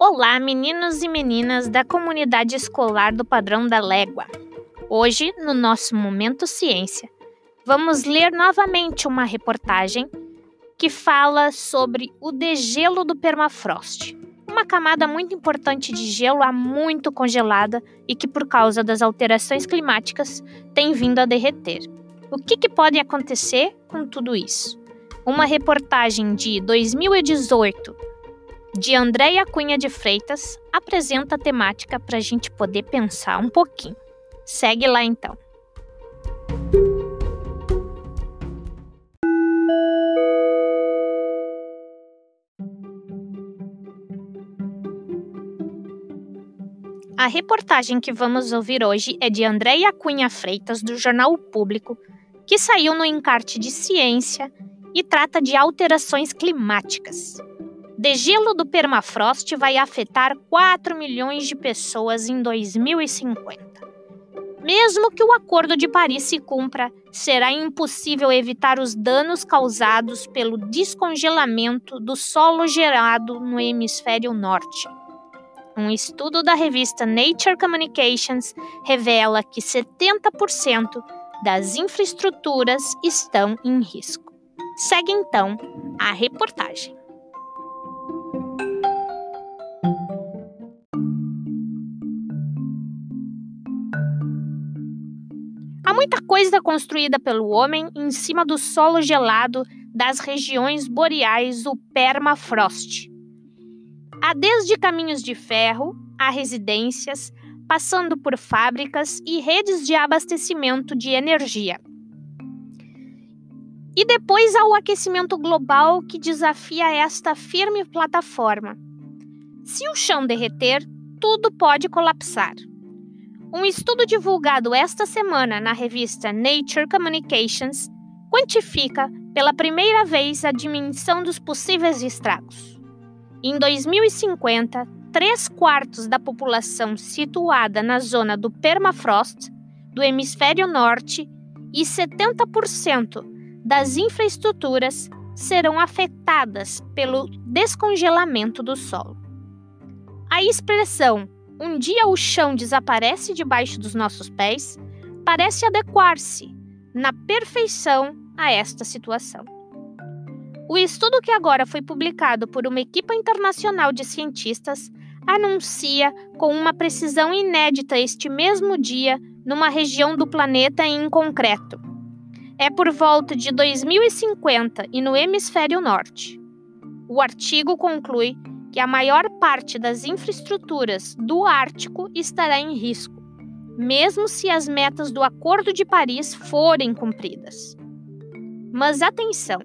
Olá, meninos e meninas da comunidade escolar do Padrão da Légua. Hoje, no nosso Momento Ciência, vamos ler novamente uma reportagem que fala sobre o degelo do permafrost, uma camada muito importante de gelo há muito congelada e que, por causa das alterações climáticas, tem vindo a derreter. O que, que pode acontecer com tudo isso? Uma reportagem de 2018 de Andréia Cunha de Freitas, apresenta a temática para a gente poder pensar um pouquinho. Segue lá então. A reportagem que vamos ouvir hoje é de Andréia Cunha Freitas, do Jornal o Público, que saiu no encarte de ciência e trata de alterações climáticas degelo do permafrost vai afetar 4 milhões de pessoas em 2050. Mesmo que o Acordo de Paris se cumpra, será impossível evitar os danos causados pelo descongelamento do solo gerado no hemisfério norte. Um estudo da revista Nature Communications revela que 70% das infraestruturas estão em risco. Segue então a reportagem. Muita coisa construída pelo homem em cima do solo gelado das regiões boreais do permafrost. Há desde caminhos de ferro a residências, passando por fábricas e redes de abastecimento de energia. E depois há o aquecimento global que desafia esta firme plataforma. Se o chão derreter, tudo pode colapsar. Um estudo divulgado esta semana na revista Nature Communications quantifica pela primeira vez a dimensão dos possíveis estragos. Em 2050, três quartos da população situada na zona do permafrost, do hemisfério norte, e 70% das infraestruturas serão afetadas pelo descongelamento do solo. A expressão um dia o chão desaparece debaixo dos nossos pés, parece adequar-se na perfeição a esta situação. O estudo que agora foi publicado por uma equipa internacional de cientistas anuncia com uma precisão inédita este mesmo dia numa região do planeta em concreto. É por volta de 2050 e no hemisfério norte. O artigo conclui que a maior parte das infraestruturas do Ártico estará em risco, mesmo se as metas do Acordo de Paris forem cumpridas. Mas atenção,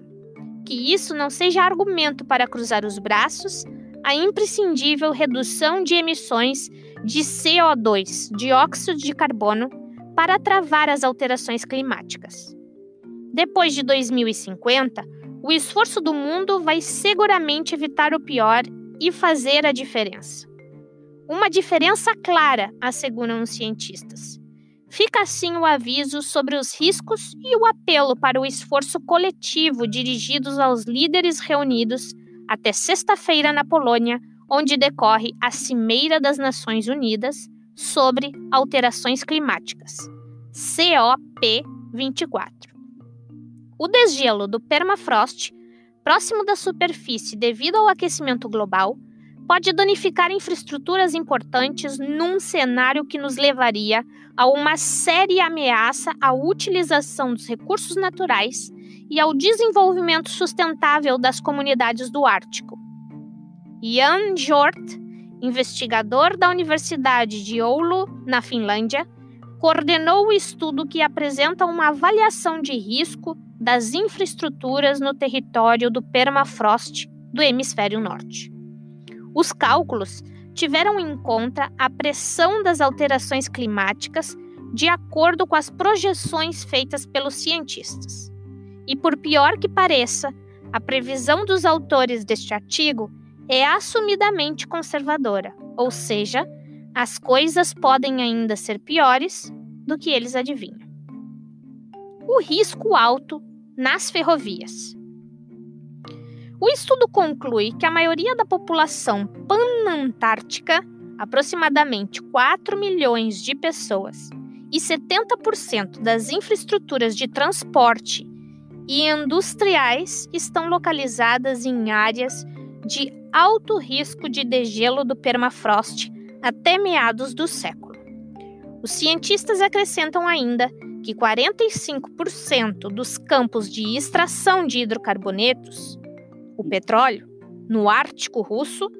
que isso não seja argumento para cruzar os braços a imprescindível redução de emissões de CO2, dióxido de carbono, para travar as alterações climáticas. Depois de 2050, o esforço do mundo vai seguramente evitar o pior e fazer a diferença. Uma diferença clara, asseguram os cientistas. Fica assim o aviso sobre os riscos e o apelo para o esforço coletivo dirigidos aos líderes reunidos até sexta-feira na Polônia, onde decorre a Cimeira das Nações Unidas sobre Alterações Climáticas, COP24. O desgelo do permafrost próximo da superfície devido ao aquecimento global, pode danificar infraestruturas importantes num cenário que nos levaria a uma séria ameaça à utilização dos recursos naturais e ao desenvolvimento sustentável das comunidades do Ártico. Jan Hjort, investigador da Universidade de Oulu, na Finlândia, coordenou o estudo que apresenta uma avaliação de risco das infraestruturas no território do permafrost do hemisfério norte. Os cálculos tiveram em conta a pressão das alterações climáticas de acordo com as projeções feitas pelos cientistas. E por pior que pareça, a previsão dos autores deste artigo é assumidamente conservadora, ou seja, as coisas podem ainda ser piores do que eles adivinham. O risco alto nas ferrovias. O estudo conclui que a maioria da população panantártica, aproximadamente 4 milhões de pessoas, e 70% das infraestruturas de transporte e industriais estão localizadas em áreas de alto risco de degelo do permafrost até meados do século. Os cientistas acrescentam ainda que 45% dos campos de extração de hidrocarbonetos, o petróleo, no Ártico russo,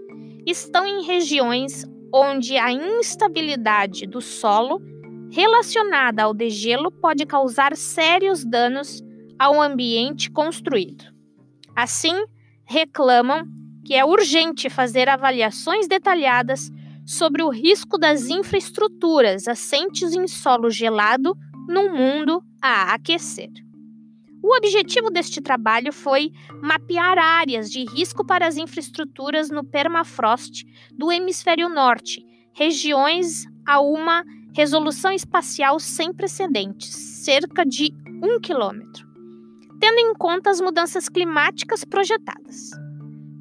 estão em regiões onde a instabilidade do solo relacionada ao degelo pode causar sérios danos ao ambiente construído. Assim, reclamam que é urgente fazer avaliações detalhadas sobre o risco das infraestruturas assentes em solo gelado num mundo a aquecer. O objetivo deste trabalho foi mapear áreas de risco para as infraestruturas no permafrost do hemisfério norte, regiões a uma resolução espacial sem precedentes, cerca de um quilômetro, tendo em conta as mudanças climáticas projetadas.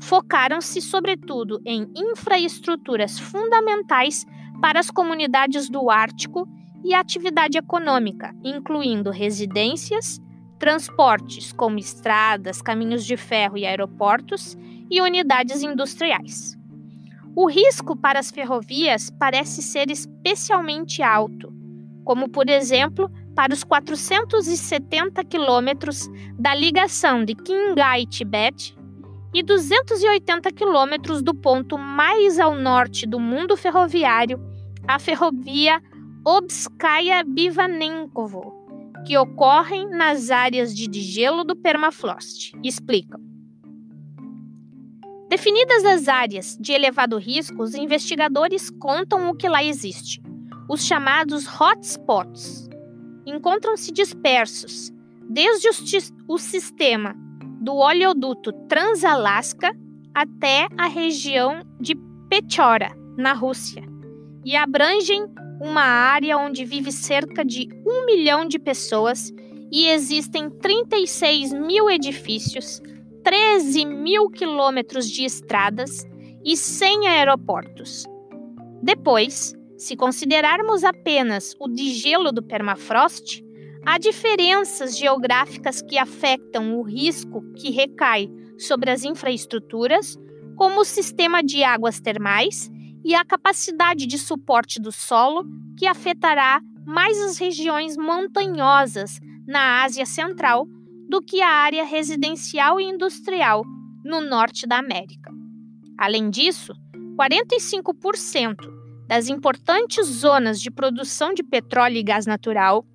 Focaram-se, sobretudo, em infraestruturas fundamentais para as comunidades do Ártico e atividade econômica, incluindo residências, transportes como estradas, caminhos de ferro e aeroportos e unidades industriais. O risco para as ferrovias parece ser especialmente alto, como por exemplo para os 470 quilômetros da ligação de Qinghai-Tibete e 280 quilômetros do ponto mais ao norte do mundo ferroviário, a ferrovia Obskaya-Bivanenkovo, que ocorrem nas áreas de degelo do permafrost. Explicam. Definidas as áreas de elevado risco, os investigadores contam o que lá existe. Os chamados hotspots encontram-se dispersos desde o, sistema do oleoduto Transalasca até a região de Pechora, na Rússia, e abrangem uma área onde vive cerca de um milhão de pessoas e existem 36 mil edifícios, 13 mil quilômetros de estradas e 100 aeroportos. Depois, se considerarmos apenas o degelo do permafrost, há diferenças geográficas que afetam o risco que recai sobre as infraestruturas, como o sistema de águas termais e a capacidade de suporte do solo, que afetará mais as regiões montanhosas na Ásia Central do que a área residencial e industrial no norte da América. Além disso, 45% das importantes zonas de produção de petróleo e gás natural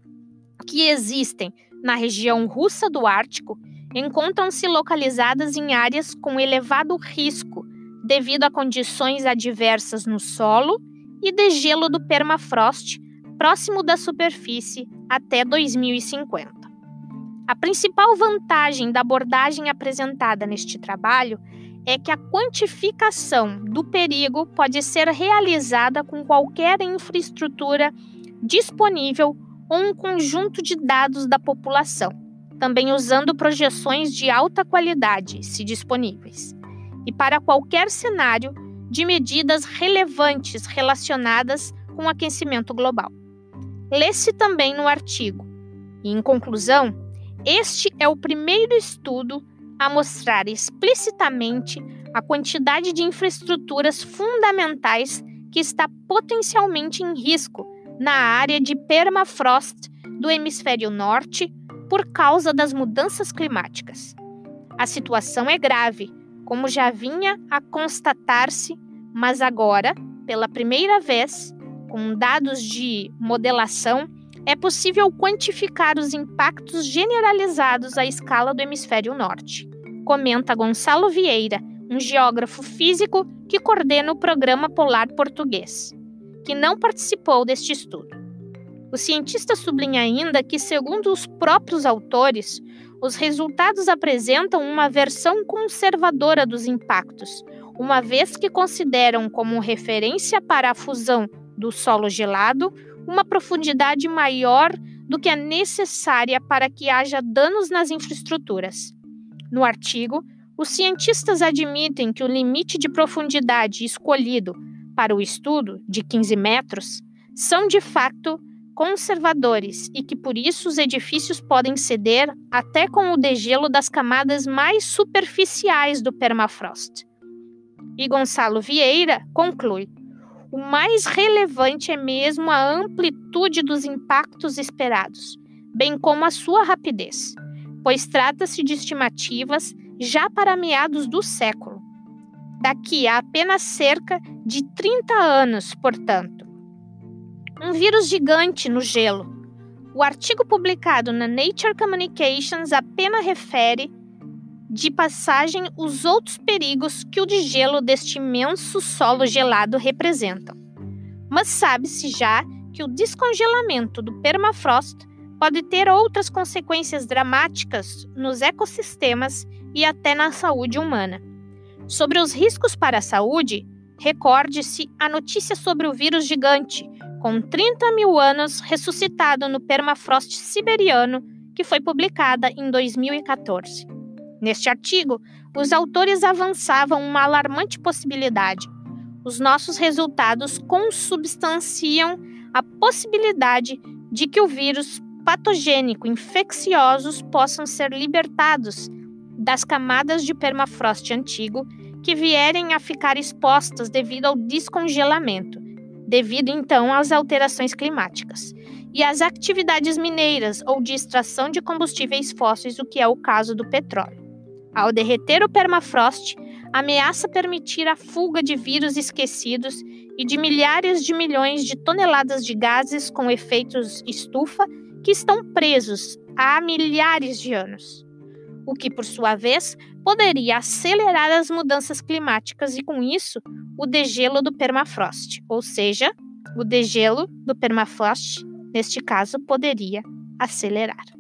que existem na região russa do Ártico encontram-se localizadas em áreas com elevado risco devido a condições adversas no solo e degelo do permafrost próximo da superfície até 2050. A principal vantagem da abordagem apresentada neste trabalho é que a quantificação do perigo pode ser realizada com qualquer infraestrutura disponível ou um conjunto de dados da população, também usando projeções de alta qualidade, se disponíveis e para qualquer cenário de medidas relevantes relacionadas com o aquecimento global. Lê-se também no artigo. E, em conclusão, este é o primeiro estudo a mostrar explicitamente a quantidade de infraestruturas fundamentais que está potencialmente em risco na área de permafrost do hemisfério norte por causa das mudanças climáticas. A situação é grave como já vinha a constatar-se, mas agora, pela primeira vez, com dados de modelação, é possível quantificar os impactos generalizados à escala do hemisfério norte, comenta Gonçalo Vieira, um geógrafo físico que coordena o Programa Polar Português, que não participou deste estudo. O cientista sublinha ainda que, segundo os próprios autores, os resultados apresentam uma versão conservadora dos impactos, uma vez que consideram como referência para a fusão do solo gelado uma profundidade maior do que a necessária para que haja danos nas infraestruturas. No artigo, os cientistas admitem que o limite de profundidade escolhido para o estudo, de 15 metros, são de fato conservadores e que por isso os edifícios podem ceder até com o degelo das camadas mais superficiais do permafrost. E Gonçalo Vieira conclui: o mais relevante é mesmo a amplitude dos impactos esperados, bem como a sua rapidez, pois trata-se de estimativas já para meados do século. Daqui a apenas cerca de 30 anos, portanto. Um vírus gigante no gelo. O artigo publicado na Nature Communications apenas refere de passagem os outros perigos que o de gelo deste imenso solo gelado representam. Mas sabe-se já que o descongelamento do permafrost pode ter outras consequências dramáticas nos ecossistemas e até na saúde humana. Sobre os riscos para a saúde, recorde-se a notícia sobre o vírus gigante, com 30 mil anos ressuscitado no permafrost siberiano, que foi publicada em 2014. Neste artigo, os autores avançavam uma alarmante possibilidade. Os nossos resultados consubstanciam a possibilidade de que o vírus patogênico infecciosos possam ser libertados das camadas de permafrost antigo que vierem a ficar expostas devido ao descongelamento, devido então às alterações climáticas, e às atividades mineiras ou de extração de combustíveis fósseis, o que é o caso do petróleo. Ao derreter o permafrost, ameaça permitir a fuga de vírus esquecidos e de milhares de milhões de toneladas de gases com efeitos estufa que estão presos há milhares de anos o que, por sua vez, poderia acelerar as mudanças climáticas e, com isso, o degelo do permafrost, ou seja, o degelo do permafrost, neste caso, poderia acelerar.